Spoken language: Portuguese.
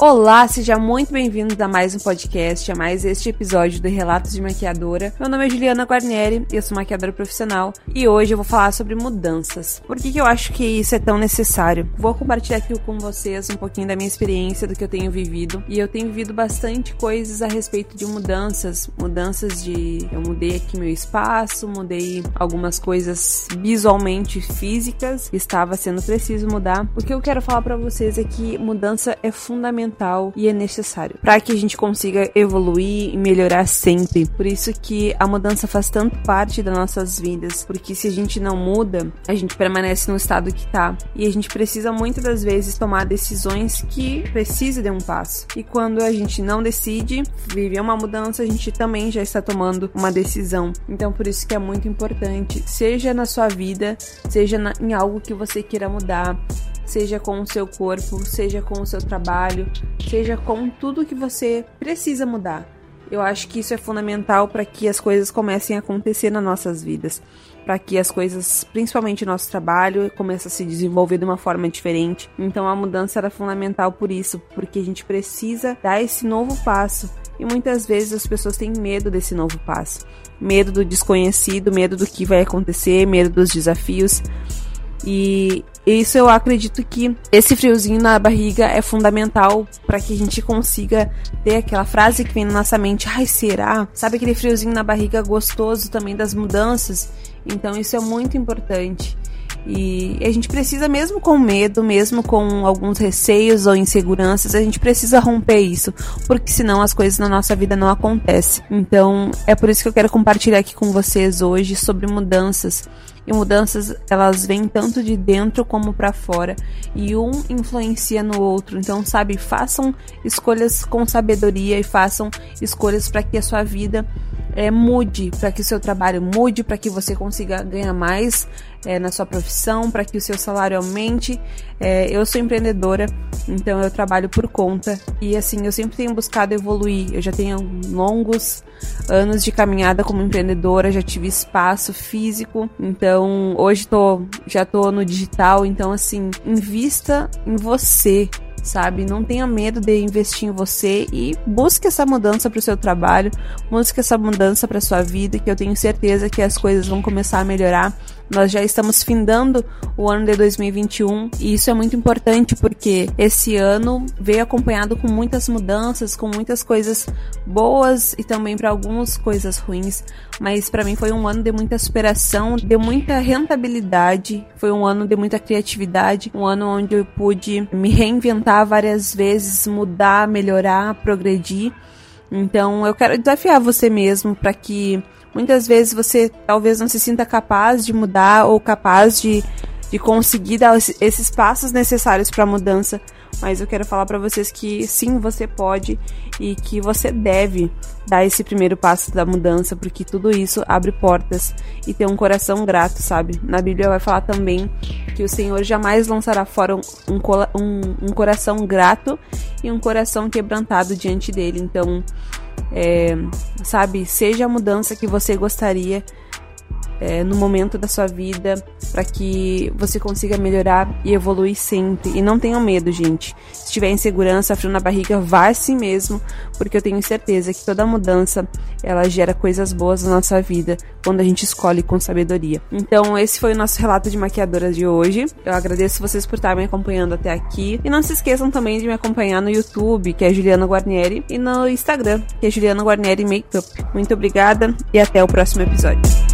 Olá, seja muito bem-vindo a mais um podcast, a mais este episódio do Relatos de Maquiadora. Meu nome é Juliana Guarnieri, eu sou maquiadora profissional e hoje eu vou falar sobre mudanças. Por que, que eu acho que isso é tão necessário? Vou compartilhar aqui com vocês um pouquinho da minha experiência, do que eu tenho vivido. E eu tenho vivido bastante coisas a respeito de mudanças. Mudanças de. Eu mudei aqui meu espaço, mudei algumas coisas visualmente físicas, estava sendo preciso mudar. O que eu quero falar para vocês é que mudança é fundamental fundamental e é necessário para que a gente consiga evoluir e melhorar sempre. Por isso que a mudança faz tanto parte das nossas vidas, porque se a gente não muda, a gente permanece no estado que tá. E a gente precisa muitas das vezes tomar decisões que precisa de um passo. E quando a gente não decide viver uma mudança, a gente também já está tomando uma decisão. Então por isso que é muito importante, seja na sua vida, seja na, em algo que você queira mudar, seja com o seu corpo, seja com o seu trabalho, seja com tudo que você precisa mudar. Eu acho que isso é fundamental para que as coisas comecem a acontecer nas nossas vidas, para que as coisas, principalmente nosso trabalho, comecem a se desenvolver de uma forma diferente. Então a mudança era fundamental por isso, porque a gente precisa dar esse novo passo. E muitas vezes as pessoas têm medo desse novo passo. Medo do desconhecido, medo do que vai acontecer, medo dos desafios. E isso eu acredito que esse friozinho na barriga é fundamental para que a gente consiga ter aquela frase que vem na nossa mente, ai, será? Sabe aquele friozinho na barriga gostoso também das mudanças? Então isso é muito importante. E a gente precisa, mesmo com medo, mesmo com alguns receios ou inseguranças, a gente precisa romper isso, porque senão as coisas na nossa vida não acontecem. Então, é por isso que eu quero compartilhar aqui com vocês hoje sobre mudanças e mudanças elas vêm tanto de dentro como para fora e um influencia no outro. Então, sabe, façam escolhas com sabedoria e façam escolhas para que a sua vida é, mude, para que o seu trabalho mude, para que você consiga ganhar mais é, na sua profissão, para que o seu salário aumente. É, eu sou empreendedora, então eu trabalho por conta e assim eu sempre tenho buscado evoluir. Eu já tenho longos anos de caminhada como empreendedora, já tive espaço físico, então hoje tô, já tô no digital, então assim, invista em você, sabe? Não tenha medo de investir em você e busque essa mudança para o seu trabalho, busque essa mudança para sua vida, que eu tenho certeza que as coisas vão começar a melhorar nós já estamos findando o ano de 2021 e isso é muito importante porque esse ano veio acompanhado com muitas mudanças, com muitas coisas boas e também para algumas coisas ruins, mas para mim foi um ano de muita superação, de muita rentabilidade, foi um ano de muita criatividade, um ano onde eu pude me reinventar várias vezes, mudar, melhorar, progredir. Então eu quero desafiar você mesmo para que muitas vezes você talvez não se sinta capaz de mudar ou capaz de, de conseguir dar esses passos necessários para a mudança, mas eu quero falar para vocês que sim, você pode e que você deve dar esse primeiro passo da mudança, porque tudo isso abre portas e ter um coração grato, sabe? Na Bíblia vai falar também que o Senhor jamais lançará fora um, um, um coração grato e um coração quebrantado diante dele. Então, é, sabe, seja a mudança que você gostaria é, no momento da sua vida para que você consiga melhorar e evoluir sempre. E não tenham medo, gente. Se tiver insegurança, frio na barriga, vá assim mesmo, porque eu tenho certeza que toda mudança ela gera coisas boas na nossa vida quando a gente escolhe com sabedoria. Então, esse foi o nosso relato de maquiadora de hoje. Eu agradeço vocês por estarem me acompanhando até aqui. E não se esqueçam também de me acompanhar no YouTube, que é Juliana Guarnieri, e no Instagram, que é Juliana Guarnieri Makeup. Muito obrigada e até o próximo episódio.